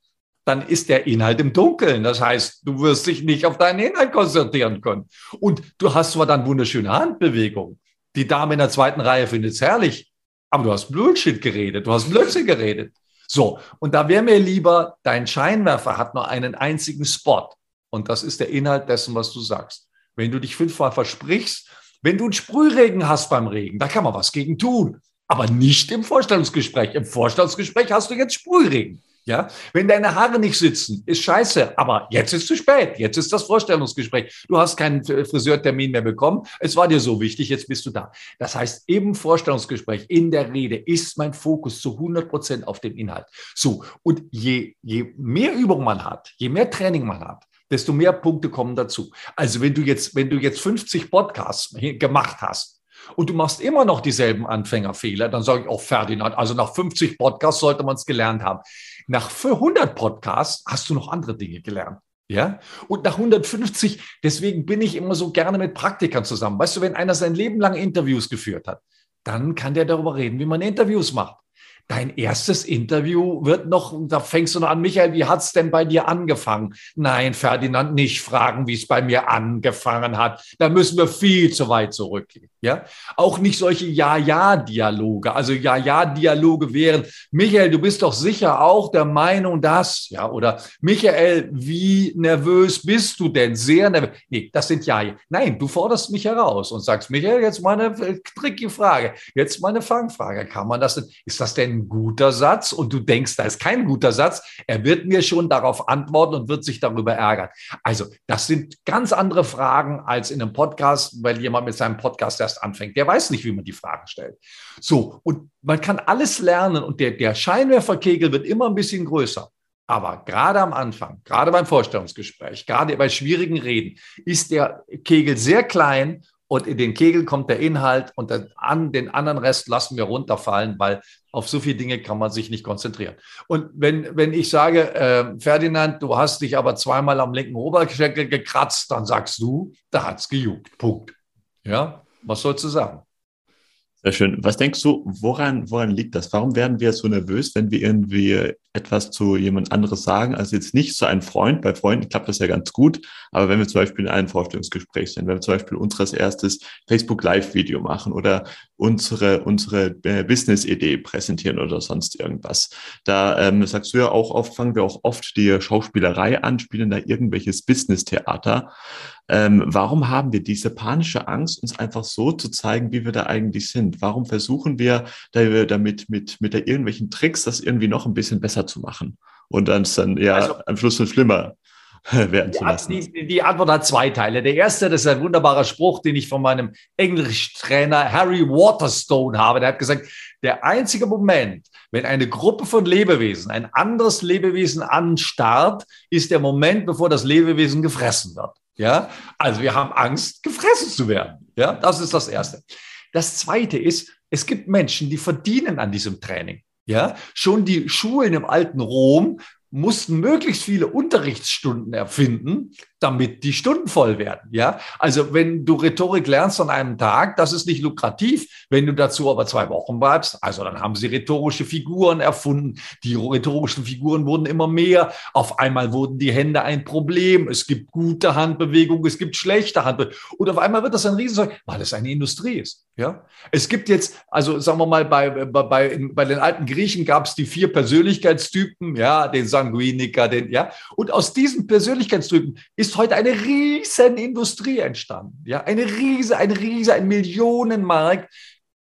dann ist der Inhalt im Dunkeln. Das heißt, du wirst dich nicht auf deinen Inhalt konzentrieren können. Und du hast zwar dann wunderschöne Handbewegungen. Die Dame in der zweiten Reihe findet es herrlich, aber du hast Bullshit geredet, du hast Blödsinn geredet. So, und da wäre mir lieber, dein Scheinwerfer hat nur einen einzigen Spot. Und das ist der Inhalt dessen, was du sagst. Wenn du dich fünfmal versprichst, wenn du einen Sprühregen hast beim Regen, da kann man was gegen tun aber nicht im Vorstellungsgespräch. Im Vorstellungsgespräch hast du jetzt Sprühregen. Ja, wenn deine Haare nicht sitzen, ist scheiße, aber jetzt ist zu spät. Jetzt ist das Vorstellungsgespräch. Du hast keinen Friseurtermin mehr bekommen. Es war dir so wichtig, jetzt bist du da. Das heißt, im Vorstellungsgespräch, in der Rede ist mein Fokus zu 100 Prozent auf dem Inhalt. So. Und je, je mehr Übung man hat, je mehr Training man hat, desto mehr Punkte kommen dazu. Also wenn du jetzt, wenn du jetzt 50 Podcasts gemacht hast, und du machst immer noch dieselben Anfängerfehler, dann sage ich auch Ferdinand, also nach 50 Podcasts sollte man es gelernt haben. Nach 100 Podcasts hast du noch andere Dinge gelernt. Ja, und nach 150, deswegen bin ich immer so gerne mit Praktikern zusammen. Weißt du, wenn einer sein Leben lang Interviews geführt hat, dann kann der darüber reden, wie man Interviews macht. Dein erstes Interview wird noch, da fängst du noch an, Michael, wie hat's denn bei dir angefangen? Nein, Ferdinand, nicht fragen, wie es bei mir angefangen hat. Da müssen wir viel zu weit zurückgehen. Ja, auch nicht solche Ja-Ja-Dialoge. Also Ja-Ja-Dialoge wären, Michael, du bist doch sicher auch der Meinung, dass, ja, oder Michael, wie nervös bist du denn? Sehr nervös. Nee, das sind Ja. Nein, du forderst mich heraus und sagst, Michael, jetzt mal eine äh, tricky Frage. Jetzt mal eine Fangfrage. Kann man das denn, ist das denn ein guter Satz? Und du denkst, da ist kein guter Satz. Er wird mir schon darauf antworten und wird sich darüber ärgern. Also, das sind ganz andere Fragen als in einem Podcast, weil jemand mit seinem Podcast erst anfängt. Der weiß nicht, wie man die Fragen stellt. So, und man kann alles lernen und der, der Scheinwerferkegel wird immer ein bisschen größer. Aber gerade am Anfang, gerade beim Vorstellungsgespräch, gerade bei schwierigen Reden, ist der Kegel sehr klein und in den Kegel kommt der Inhalt und an den anderen Rest lassen wir runterfallen, weil auf so viele Dinge kann man sich nicht konzentrieren. Und wenn, wenn ich sage, äh, Ferdinand, du hast dich aber zweimal am linken Oberschenkel gekratzt, dann sagst du, da hat's gejuckt. Punkt. Ja, was sollst du sagen? Sehr schön. Was denkst du, woran, woran liegt das? Warum werden wir so nervös, wenn wir irgendwie etwas zu jemand anderes sagen? Also jetzt nicht zu einem Freund. Bei Freunden klappt das ja ganz gut. Aber wenn wir zum Beispiel in einem Vorstellungsgespräch sind, wenn wir zum Beispiel unseres erstes Facebook Live Video machen oder unsere, unsere äh, Business-Idee präsentieren oder sonst irgendwas. Da ähm, sagst du ja auch oft, fangen wir auch oft die Schauspielerei an, spielen da irgendwelches Business-Theater. Ähm, warum haben wir diese panische Angst, uns einfach so zu zeigen, wie wir da eigentlich sind? Warum versuchen wir da, damit mit, mit der irgendwelchen Tricks das irgendwie noch ein bisschen besser zu machen und dann ist dann ja also, am Schluss noch schlimmer werden zu lassen? Die, die, Antwort hat zwei Teile. Der erste, das ist ein wunderbarer Spruch, den ich von meinem Englischtrainer Harry Waterstone habe. Der hat gesagt, der einzige Moment, wenn eine Gruppe von Lebewesen ein anderes Lebewesen anstarrt, ist der Moment, bevor das Lebewesen gefressen wird. Ja, also wir haben Angst, gefressen zu werden. Ja, das ist das Erste. Das Zweite ist, es gibt Menschen, die verdienen an diesem Training. Ja, schon die Schulen im alten Rom mussten möglichst viele Unterrichtsstunden erfinden, damit die Stunden voll werden. Ja, also wenn du Rhetorik lernst an einem Tag, das ist nicht lukrativ. Wenn du dazu aber zwei Wochen bleibst, also dann haben sie rhetorische Figuren erfunden. Die rhetorischen Figuren wurden immer mehr. Auf einmal wurden die Hände ein Problem. Es gibt gute Handbewegungen, es gibt schlechte Handbewegungen. Und auf einmal wird das ein Riesenzeug, weil es eine Industrie ist. Ja, es gibt jetzt, also sagen wir mal, bei, bei, bei, den alten Griechen gab es die vier Persönlichkeitstypen, ja, den Sanguiniker, den, ja. Und aus diesen Persönlichkeitstypen ist heute eine riesen Industrie entstanden. Ja, eine riese, ein riese, ein Millionenmarkt.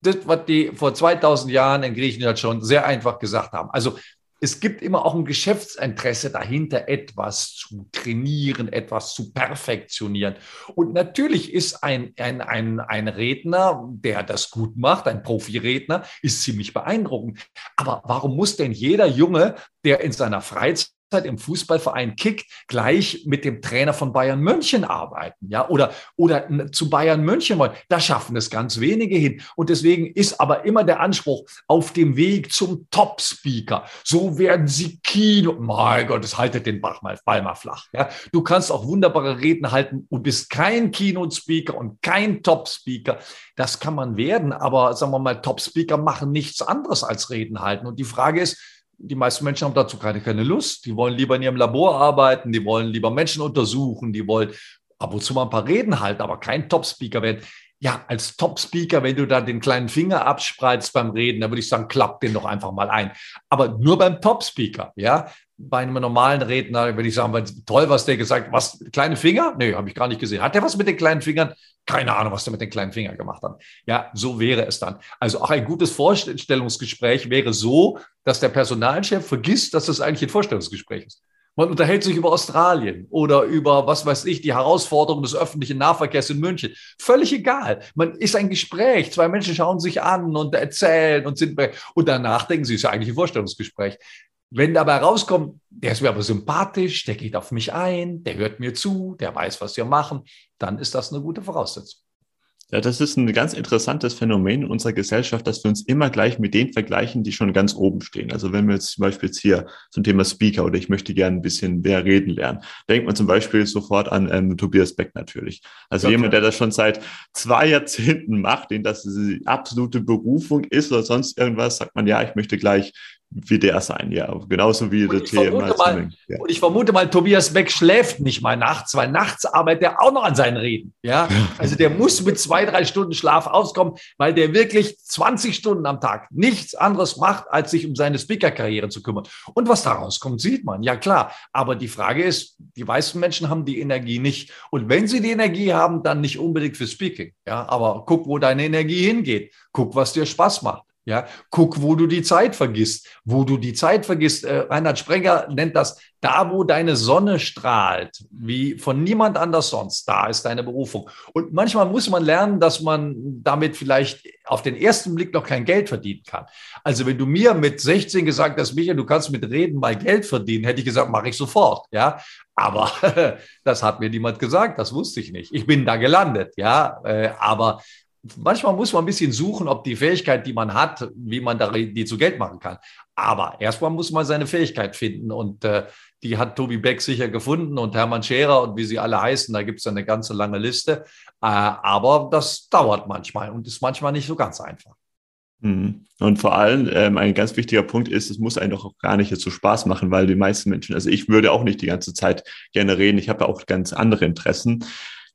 Das, was die vor 2000 Jahren in Griechenland schon sehr einfach gesagt haben. Also es gibt immer auch ein Geschäftsinteresse dahinter, etwas zu trainieren, etwas zu perfektionieren. Und natürlich ist ein, ein, ein, ein Redner, der das gut macht, ein Profiredner, ist ziemlich beeindruckend. Aber warum muss denn jeder Junge, der in seiner Freizeit im Fußballverein kickt, gleich mit dem Trainer von Bayern München arbeiten, ja, oder, oder zu Bayern München wollen. Da schaffen es ganz wenige hin. Und deswegen ist aber immer der Anspruch auf dem Weg zum Top-Speaker. So werden sie Kino. Mein Gott, es haltet den Bach mal, Ball mal flach. Ja. Du kannst auch wunderbare Reden halten und bist kein Keynote-Speaker und kein Top-Speaker. Das kann man werden, aber sagen wir mal, Top-Speaker machen nichts anderes als Reden halten. Und die Frage ist, die meisten Menschen haben dazu keine, keine Lust. Die wollen lieber in ihrem Labor arbeiten, die wollen lieber Menschen untersuchen, die wollen ab und zu mal ein paar Reden halten, aber kein Top-Speaker werden. Ja, als Top-Speaker, wenn du da den kleinen Finger abspreizt beim Reden, dann würde ich sagen, klappt den doch einfach mal ein. Aber nur beim Top-Speaker, ja. Bei einem normalen Redner würde ich sagen, toll, was der gesagt hat. Was, kleine Finger? Nee, habe ich gar nicht gesehen. Hat der was mit den kleinen Fingern? Keine Ahnung, was der mit den kleinen Fingern gemacht hat. Ja, so wäre es dann. Also auch ein gutes Vorstellungsgespräch wäre so, dass der Personalchef vergisst, dass das eigentlich ein Vorstellungsgespräch ist. Man unterhält sich über Australien oder über, was weiß ich, die Herausforderungen des öffentlichen Nahverkehrs in München. Völlig egal. Man ist ein Gespräch. Zwei Menschen schauen sich an und erzählen und sind, und danach denken sie, ist ja eigentlich ein Vorstellungsgespräch. Wenn dabei rauskommt, der ist mir aber sympathisch, der geht auf mich ein, der hört mir zu, der weiß, was wir machen, dann ist das eine gute Voraussetzung. Ja, das ist ein ganz interessantes Phänomen in unserer Gesellschaft, dass wir uns immer gleich mit denen vergleichen, die schon ganz oben stehen. Also wenn wir jetzt zum Beispiel jetzt hier zum Thema Speaker oder ich möchte gerne ein bisschen mehr reden lernen, denkt man zum Beispiel sofort an ähm, Tobias Beck natürlich. Also okay. jemand, der das schon seit zwei Jahrzehnten macht, den das die absolute Berufung ist oder sonst irgendwas, sagt man, ja, ich möchte gleich wie der sein, ja. Genauso wie der TM. Ja. Und ich vermute mal, Tobias Beck schläft nicht mal nachts, weil nachts arbeitet er auch noch an seinen Reden. Ja, also der muss mit zwei, drei Stunden Schlaf auskommen, weil der wirklich 20 Stunden am Tag nichts anderes macht, als sich um seine Speaker-Karriere zu kümmern. Und was daraus kommt, sieht man. Ja, klar. Aber die Frage ist, die meisten Menschen haben die Energie nicht. Und wenn sie die Energie haben, dann nicht unbedingt für Speaking. Ja, aber guck, wo deine Energie hingeht. Guck, was dir Spaß macht. Ja, guck, wo du die Zeit vergisst. Wo du die Zeit vergisst. Äh, Reinhard Sprenger nennt das da, wo deine Sonne strahlt, wie von niemand anders sonst. Da ist deine Berufung. Und manchmal muss man lernen, dass man damit vielleicht auf den ersten Blick noch kein Geld verdienen kann. Also wenn du mir mit 16 gesagt hast, Michael, du kannst mit Reden mal Geld verdienen, hätte ich gesagt, mache ich sofort. Ja, aber das hat mir niemand gesagt. Das wusste ich nicht. Ich bin da gelandet. Ja, äh, aber manchmal muss man ein bisschen suchen, ob die Fähigkeit, die man hat, wie man die zu Geld machen kann. Aber erstmal muss man seine Fähigkeit finden und äh, die hat Tobi Beck sicher gefunden und Hermann Scherer und wie sie alle heißen, da gibt es eine ganze lange Liste. Äh, aber das dauert manchmal und ist manchmal nicht so ganz einfach. Mhm. Und vor allem ähm, ein ganz wichtiger Punkt ist, es muss einem doch auch gar nicht jetzt so Spaß machen, weil die meisten Menschen, also ich würde auch nicht die ganze Zeit gerne reden, ich habe ja auch ganz andere Interessen.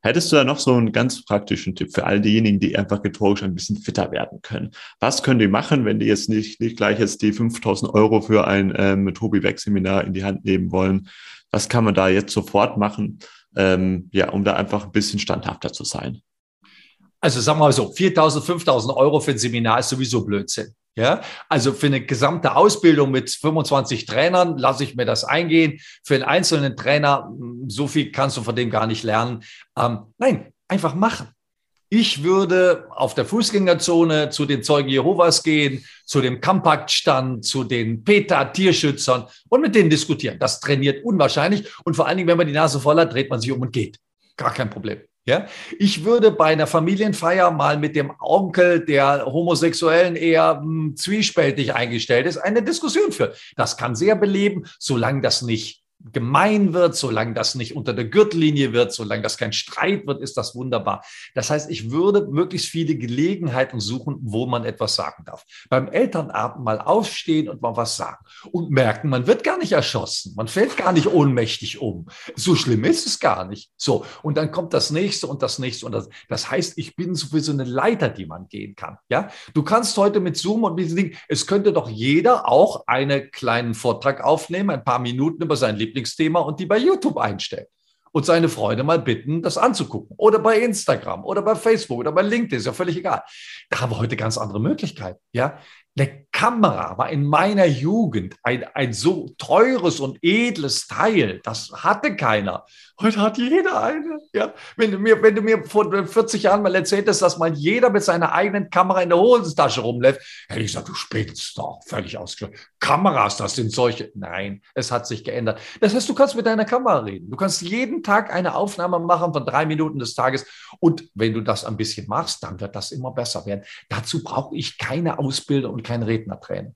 Hättest du da noch so einen ganz praktischen Tipp für all diejenigen, die einfach rhetorisch ein bisschen fitter werden können? Was können die machen, wenn die jetzt nicht, nicht gleich jetzt die 5000 Euro für ein ähm, Tobi Beck Seminar in die Hand nehmen wollen? Was kann man da jetzt sofort machen, ähm, ja, um da einfach ein bisschen standhafter zu sein? Also sagen wir mal so, 4.000, 5.000 Euro für ein Seminar ist sowieso Blödsinn. Ja, also für eine gesamte Ausbildung mit 25 Trainern lasse ich mir das eingehen. Für einen einzelnen Trainer, hm, so viel kannst du von dem gar nicht lernen. Ähm, nein, einfach machen. Ich würde auf der Fußgängerzone zu den Zeugen Jehovas gehen, zu dem Kampaktstand, zu den PETA-Tierschützern und mit denen diskutieren. Das trainiert unwahrscheinlich. Und vor allen Dingen, wenn man die Nase voll hat, dreht man sich um und geht. Gar kein Problem. Ja, ich würde bei einer Familienfeier mal mit dem Onkel, der Homosexuellen eher mh, hm, zwiespältig eingestellt ist, eine Diskussion führen. Das kann sehr beleben, solange das nicht gemein wird, solange das nicht unter der Gürtellinie wird, solange das kein Streit wird, ist das wunderbar. Das heißt, ich würde möglichst viele Gelegenheiten suchen, wo man etwas sagen darf. Beim Elternabend mal aufstehen und mal was sagen und merken, man wird gar nicht erschossen, man fällt gar nicht ohnmächtig um. So schlimm ist es gar nicht. So, und dann kommt das nächste und das nächste und das. Das heißt, ich bin sowieso eine Leiter, die man gehen kann. Ja, du kannst heute mit Zoom und diesen Dingen, es könnte doch jeder auch einen kleinen Vortrag aufnehmen, ein paar Minuten über sein Lieblingsthema und die bei YouTube einstellen und seine Freunde mal bitten, das anzugucken. Oder bei Instagram oder bei Facebook oder bei LinkedIn, ist ja völlig egal. Da haben wir heute ganz andere Möglichkeiten. Ja, eine Kamera war in meiner Jugend ein, ein so teures und edles Teil. Das hatte keiner. Heute hat jeder eine. Ja? Wenn, du mir, wenn du mir vor 40 Jahren mal erzählt hast, dass mal jeder mit seiner eigenen Kamera in der Hosentasche rumläuft, hätte ich gesagt, du spinnst doch, völlig ausgeschlossen. Kameras, das sind solche. Nein, es hat sich geändert. Das heißt, du kannst mit deiner Kamera reden. Du kannst jeden Tag eine Aufnahme machen von drei Minuten des Tages. Und wenn du das ein bisschen machst, dann wird das immer besser werden. Dazu brauche ich keine Ausbildung und kein Rednertraining.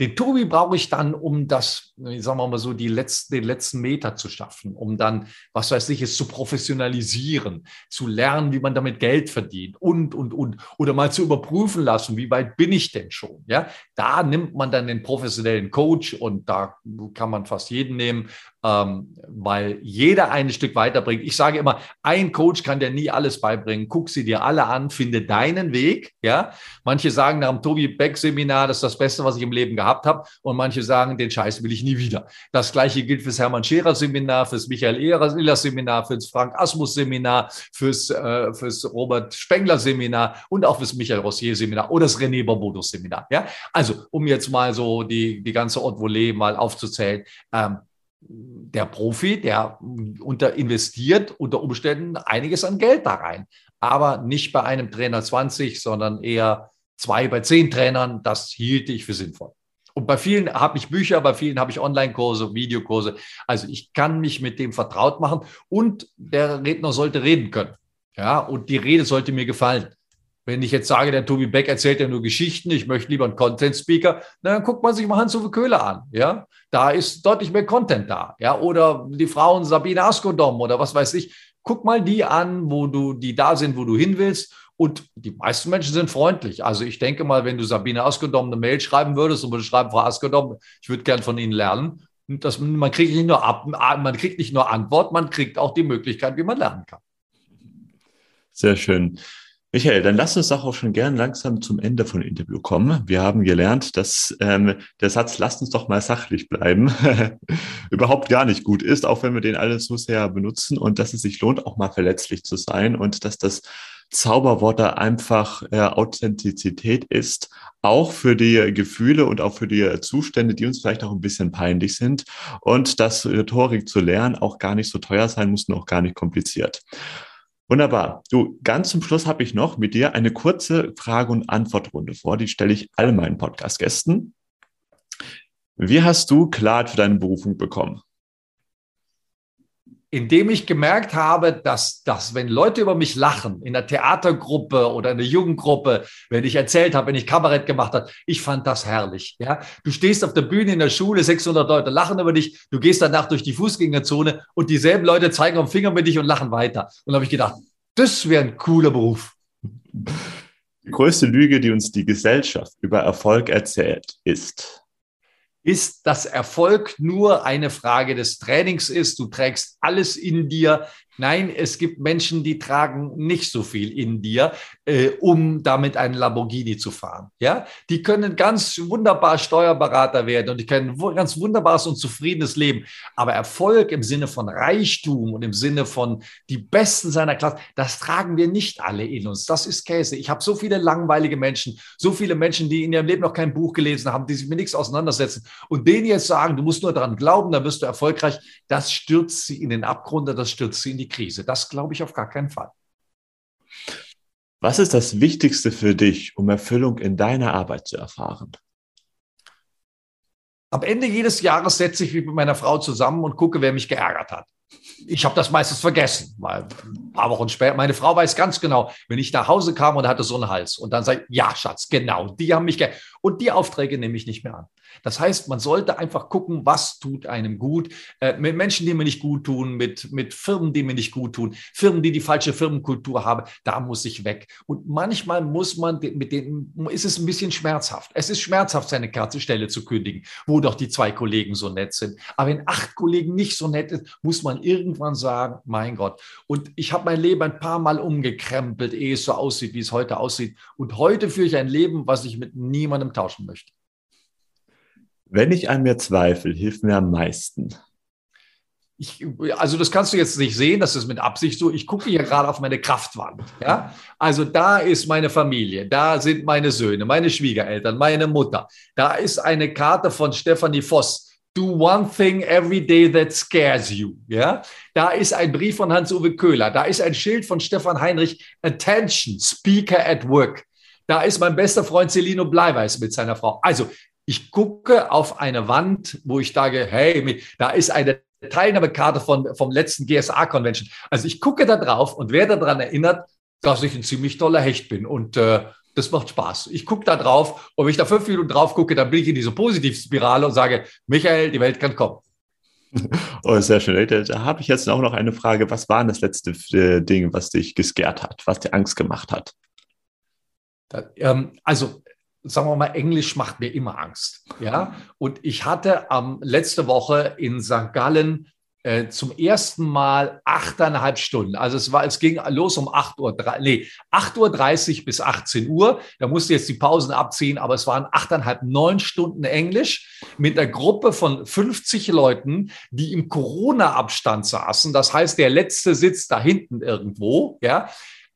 Den Tobi brauche ich dann, um das, sagen wir mal so, die letzten, den letzten Meter zu schaffen, um dann, was weiß ich, es zu professionalisieren, zu lernen, wie man damit Geld verdient und, und, und, oder mal zu überprüfen lassen, wie weit bin ich denn schon? Ja, da nimmt man dann den professionellen Coach und da kann man fast jeden nehmen, ähm, weil jeder ein Stück weiterbringt. Ich sage immer, ein Coach kann dir nie alles beibringen. Guck sie dir alle an, finde deinen Weg. Ja, manche sagen nach dem Tobi Beck Seminar, das ist das Beste, was ich im Leben gehabt habe, und manche sagen, den Scheiß will ich nie wieder. Das gleiche gilt fürs Hermann Scherer Seminar, fürs Michael Ehrer Seminar, fürs Frank Asmus Seminar, fürs, äh, fürs Robert Spengler Seminar und auch fürs Michael Rossier Seminar oder das René Barbodo Seminar. Ja, also um jetzt mal so die die ganze Haute Volée mal aufzuzählen. Ähm, der Profi, der unter investiert unter Umständen einiges an Geld da rein. Aber nicht bei einem Trainer 20, sondern eher zwei bei zehn Trainern. Das hielt ich für sinnvoll. Und bei vielen habe ich Bücher, bei vielen habe ich Online-Kurse, Videokurse. Also ich kann mich mit dem vertraut machen und der Redner sollte reden können. Ja, und die Rede sollte mir gefallen. Wenn ich jetzt sage, der Tobi Beck erzählt ja nur Geschichten, ich möchte lieber einen Content-Speaker, dann guckt man sich mal Hans-Uwe Köhler an. Ja, da ist deutlich mehr Content da. Ja, oder die Frauen Sabine Askodom oder was weiß ich. Guck mal die an, wo du, die da sind, wo du hin willst. Und die meisten Menschen sind freundlich. Also ich denke mal, wenn du Sabine Askodom eine Mail schreiben würdest und würde schreiben, Frau Askodom, ich würde gern von Ihnen lernen, dass man kriegt nicht nur ab, man kriegt nicht nur Antwort, man kriegt auch die Möglichkeit, wie man lernen kann. Sehr schön. Michael, dann lass uns doch auch schon gern langsam zum Ende von Interview kommen. Wir haben gelernt, dass ähm, der Satz "Lasst uns doch mal sachlich bleiben" überhaupt gar nicht gut ist, auch wenn wir den alle so sehr benutzen und dass es sich lohnt, auch mal verletzlich zu sein und dass das Zauberwort da einfach äh, Authentizität ist, auch für die Gefühle und auch für die Zustände, die uns vielleicht auch ein bisschen peinlich sind und dass Rhetorik zu lernen auch gar nicht so teuer sein muss und auch gar nicht kompliziert. Wunderbar. Du, ganz zum Schluss habe ich noch mit dir eine kurze Frage- und Antwortrunde vor. Die stelle ich all meinen Podcast-Gästen. Wie hast du Klarheit für deine Berufung bekommen? Indem ich gemerkt habe, dass, dass wenn Leute über mich lachen, in der Theatergruppe oder in der Jugendgruppe, wenn ich erzählt habe, wenn ich Kabarett gemacht habe, ich fand das herrlich. Ja, du stehst auf der Bühne in der Schule, 600 Leute lachen über dich, du gehst danach durch die Fußgängerzone und dieselben Leute zeigen den Finger mit dich und lachen weiter. Und da habe ich gedacht, das wäre ein cooler Beruf. Die größte Lüge, die uns die Gesellschaft über Erfolg erzählt, ist ist, dass Erfolg nur eine Frage des Trainings ist. Du trägst alles in dir, Nein, es gibt Menschen, die tragen nicht so viel in dir, äh, um damit einen Lamborghini zu fahren. Ja, die können ganz wunderbar Steuerberater werden und die können ganz wunderbares und zufriedenes Leben. Aber Erfolg im Sinne von Reichtum und im Sinne von die Besten seiner Klasse, das tragen wir nicht alle in uns. Das ist Käse. Ich habe so viele langweilige Menschen, so viele Menschen, die in ihrem Leben noch kein Buch gelesen haben, die sich mit nichts auseinandersetzen und denen jetzt sagen, du musst nur daran glauben, dann wirst du erfolgreich. Das stürzt sie in den Abgrund, das stürzt sie in die die Krise. Das glaube ich auf gar keinen Fall. Was ist das Wichtigste für dich, um Erfüllung in deiner Arbeit zu erfahren? Am Ende jedes Jahres setze ich mich mit meiner Frau zusammen und gucke, wer mich geärgert hat. Ich habe das meistens vergessen, weil ein paar Wochen später, meine Frau weiß ganz genau, wenn ich nach Hause kam und hatte so einen Hals und dann sage ich, ja, Schatz, genau, die haben mich geärgert. Und die Aufträge nehme ich nicht mehr an. Das heißt, man sollte einfach gucken, was tut einem gut, äh, mit Menschen, die mir nicht gut tun, mit, mit Firmen, die mir nicht gut tun, Firmen, die die falsche Firmenkultur haben, da muss ich weg. Und manchmal muss man, mit denen ist es ein bisschen schmerzhaft. Es ist schmerzhaft, seine Stelle zu kündigen, wo doch die zwei Kollegen so nett sind. Aber wenn acht Kollegen nicht so nett sind, muss man irgendwann sagen, mein Gott. Und ich habe mein Leben ein paar Mal umgekrempelt, ehe es so aussieht, wie es heute aussieht. Und heute führe ich ein Leben, was ich mit niemandem tauschen möchte. Wenn ich an mir zweifle, hilft mir am meisten. Ich, also das kannst du jetzt nicht sehen, das ist mit Absicht so. Ich gucke hier gerade auf meine Kraftwand. Ja? Also da ist meine Familie, da sind meine Söhne, meine Schwiegereltern, meine Mutter. Da ist eine Karte von Stephanie Voss. Do one thing every day that scares you. Ja? Da ist ein Brief von Hans-Uwe Köhler. Da ist ein Schild von Stefan Heinrich. Attention, Speaker at Work. Da ist mein bester Freund Celino Bleiweiß mit seiner Frau. Also ich gucke auf eine Wand, wo ich sage, hey, da ist eine Teilnahmekarte von, vom letzten GSA-Convention. Also ich gucke da drauf und werde daran erinnert, dass ich ein ziemlich toller Hecht bin. Und äh, das macht Spaß. Ich gucke da drauf und wenn ich da fünf Minuten drauf gucke, dann bin ich in diese Positivspirale und sage, Michael, die Welt kann kommen. Oh, sehr schön. Da habe ich jetzt auch noch eine Frage. Was war das letzte äh, Ding, was dich gescared hat, was dir Angst gemacht hat? Da, ähm, also sagen wir mal, Englisch macht mir immer Angst. Ja, und ich hatte am ähm, letzte Woche in St. Gallen äh, zum ersten Mal achteinhalb Stunden. Also es war, es ging los um 8 Uhr, nee, 8.30 Uhr bis 18 Uhr. Da musste jetzt die Pausen abziehen, aber es waren achteinhalb, neun Stunden Englisch mit einer Gruppe von 50 Leuten, die im Corona-Abstand saßen. Das heißt, der letzte sitzt da hinten irgendwo, ja.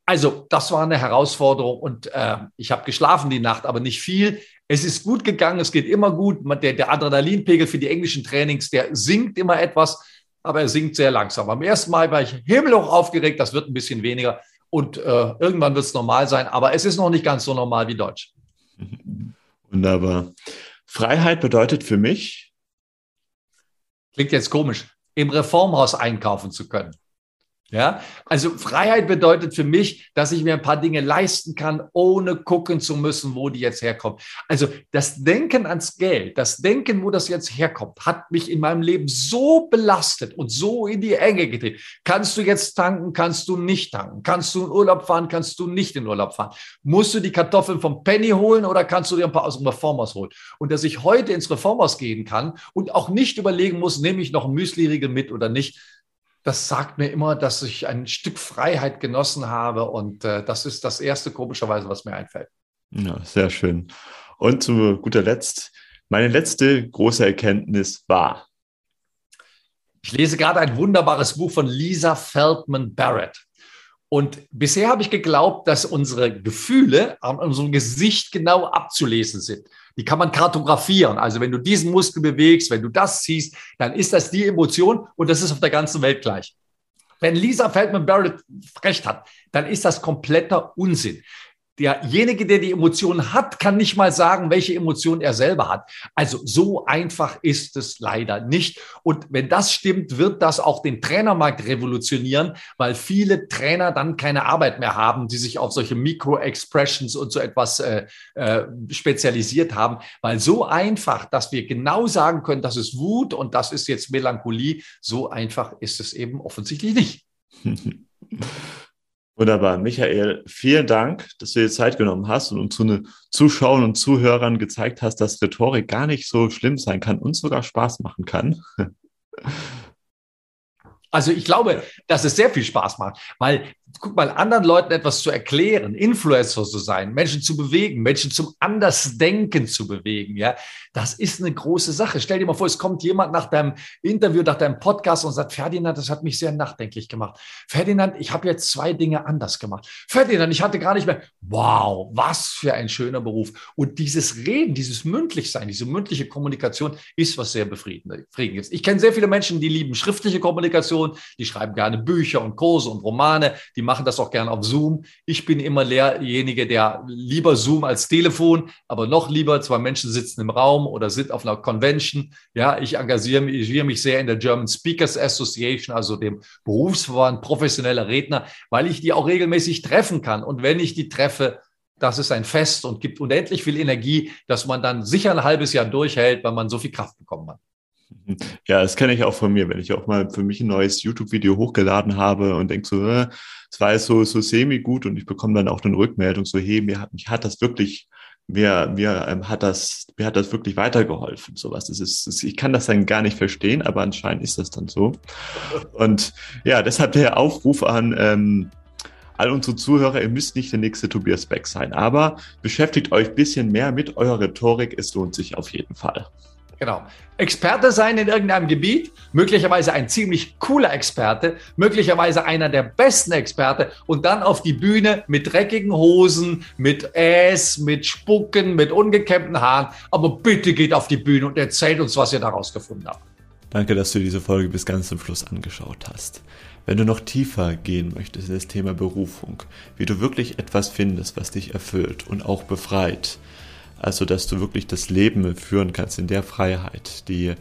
Also, das war eine Herausforderung und äh, ich habe geschlafen die Nacht, aber nicht viel. Es ist gut gegangen, es geht immer gut. Der, der Adrenalinpegel für die englischen Trainings, der sinkt immer etwas, aber er sinkt sehr langsam. Am ersten Mal war ich himmelhoch aufgeregt, das wird ein bisschen weniger und äh, irgendwann wird es normal sein, aber es ist noch nicht ganz so normal wie Deutsch. Wunderbar. Freiheit bedeutet für mich. Klingt jetzt komisch, im Reformhaus einkaufen zu können. Ja, also Freiheit bedeutet für mich, dass ich mir ein paar Dinge leisten kann, ohne gucken zu müssen, wo die jetzt herkommen. Also das Denken ans Geld, das Denken, wo das jetzt herkommt, hat mich in meinem Leben so belastet und so in die Enge gedreht. Kannst du jetzt tanken, kannst du nicht tanken? Kannst du in Urlaub fahren, kannst du nicht in Urlaub fahren? Musst du die Kartoffeln vom Penny holen oder kannst du dir ein paar aus dem Reformhaus holen? Und dass ich heute ins Reformhaus gehen kann und auch nicht überlegen muss, nehme ich noch ein Müsliriegel mit oder nicht, das sagt mir immer, dass ich ein Stück Freiheit genossen habe. Und äh, das ist das Erste, komischerweise, was mir einfällt. Ja, sehr schön. Und zu guter Letzt, meine letzte große Erkenntnis war. Ich lese gerade ein wunderbares Buch von Lisa Feldman Barrett. Und bisher habe ich geglaubt, dass unsere Gefühle an unserem Gesicht genau abzulesen sind. Die kann man kartografieren. Also wenn du diesen Muskel bewegst, wenn du das siehst, dann ist das die Emotion und das ist auf der ganzen Welt gleich. Wenn Lisa Feldman Barrett recht hat, dann ist das kompletter Unsinn derjenige, der die Emotionen hat, kann nicht mal sagen, welche Emotionen er selber hat. Also so einfach ist es leider nicht. Und wenn das stimmt, wird das auch den Trainermarkt revolutionieren, weil viele Trainer dann keine Arbeit mehr haben, die sich auf solche Micro-Expressions und so etwas äh, äh, spezialisiert haben. Weil so einfach, dass wir genau sagen können, das ist Wut und das ist jetzt Melancholie, so einfach ist es eben offensichtlich nicht. Wunderbar. Michael, vielen Dank, dass du dir Zeit genommen hast und uns zu Zuschauern und Zuhörern gezeigt hast, dass Rhetorik gar nicht so schlimm sein kann und sogar Spaß machen kann. Also ich glaube, dass es sehr viel Spaß macht, weil guck mal, anderen Leuten etwas zu erklären, Influencer zu sein, Menschen zu bewegen, Menschen zum Andersdenken zu bewegen, ja, das ist eine große Sache. Stell dir mal vor, es kommt jemand nach deinem Interview, nach deinem Podcast und sagt, Ferdinand, das hat mich sehr nachdenklich gemacht. Ferdinand, ich habe jetzt zwei Dinge anders gemacht. Ferdinand, ich hatte gar nicht mehr, wow, was für ein schöner Beruf. Und dieses Reden, dieses Mündlichsein, diese mündliche Kommunikation ist was sehr befriedigendes. Ich kenne sehr viele Menschen, die lieben schriftliche Kommunikation, die schreiben gerne Bücher und Kurse und Romane, die machen das auch gerne auf Zoom. Ich bin immer derjenige, der lieber Zoom als Telefon, aber noch lieber zwei Menschen sitzen im Raum oder sind auf einer Convention. Ja, ich engagiere mich, engagiere mich sehr in der German Speakers Association, also dem Berufsverband professioneller Redner, weil ich die auch regelmäßig treffen kann. Und wenn ich die treffe, das ist ein Fest und gibt unendlich viel Energie, dass man dann sicher ein halbes Jahr durchhält, weil man so viel Kraft bekommen hat. Ja, das kenne ich auch von mir, wenn ich auch mal für mich ein neues YouTube-Video hochgeladen habe und denke so, äh, es war jetzt so, so semi-gut und ich bekomme dann auch eine Rückmeldung, so, hey, mir hat, mich hat das wirklich, mir, mir ähm, hat das, mir hat das wirklich weitergeholfen, sowas. Das ist, ich kann das dann gar nicht verstehen, aber anscheinend ist das dann so. Und ja, deshalb der Aufruf an, ähm, all unsere Zuhörer, ihr müsst nicht der nächste Tobias Beck sein, aber beschäftigt euch ein bisschen mehr mit eurer Rhetorik. Es lohnt sich auf jeden Fall. Genau. Experte sein in irgendeinem Gebiet, möglicherweise ein ziemlich cooler Experte, möglicherweise einer der besten Experte und dann auf die Bühne mit dreckigen Hosen, mit Äs, mit Spucken, mit ungekämmten Haaren. Aber bitte geht auf die Bühne und erzählt uns, was ihr daraus gefunden habt. Danke, dass du diese Folge bis ganz zum Schluss angeschaut hast. Wenn du noch tiefer gehen möchtest in das Thema Berufung, wie du wirklich etwas findest, was dich erfüllt und auch befreit, also, dass du wirklich das Leben führen kannst in der Freiheit, die,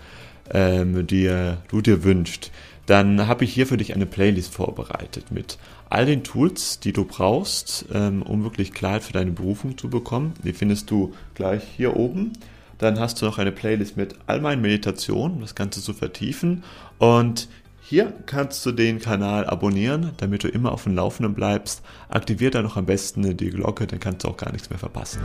ähm, die du dir wünschst, dann habe ich hier für dich eine Playlist vorbereitet mit all den Tools, die du brauchst, ähm, um wirklich Klarheit für deine Berufung zu bekommen. Die findest du gleich hier oben. Dann hast du noch eine Playlist mit all meinen Meditationen, das Ganze zu vertiefen. Und hier kannst du den Kanal abonnieren, damit du immer auf dem Laufenden bleibst. Aktivier dann noch am besten die Glocke, dann kannst du auch gar nichts mehr verpassen.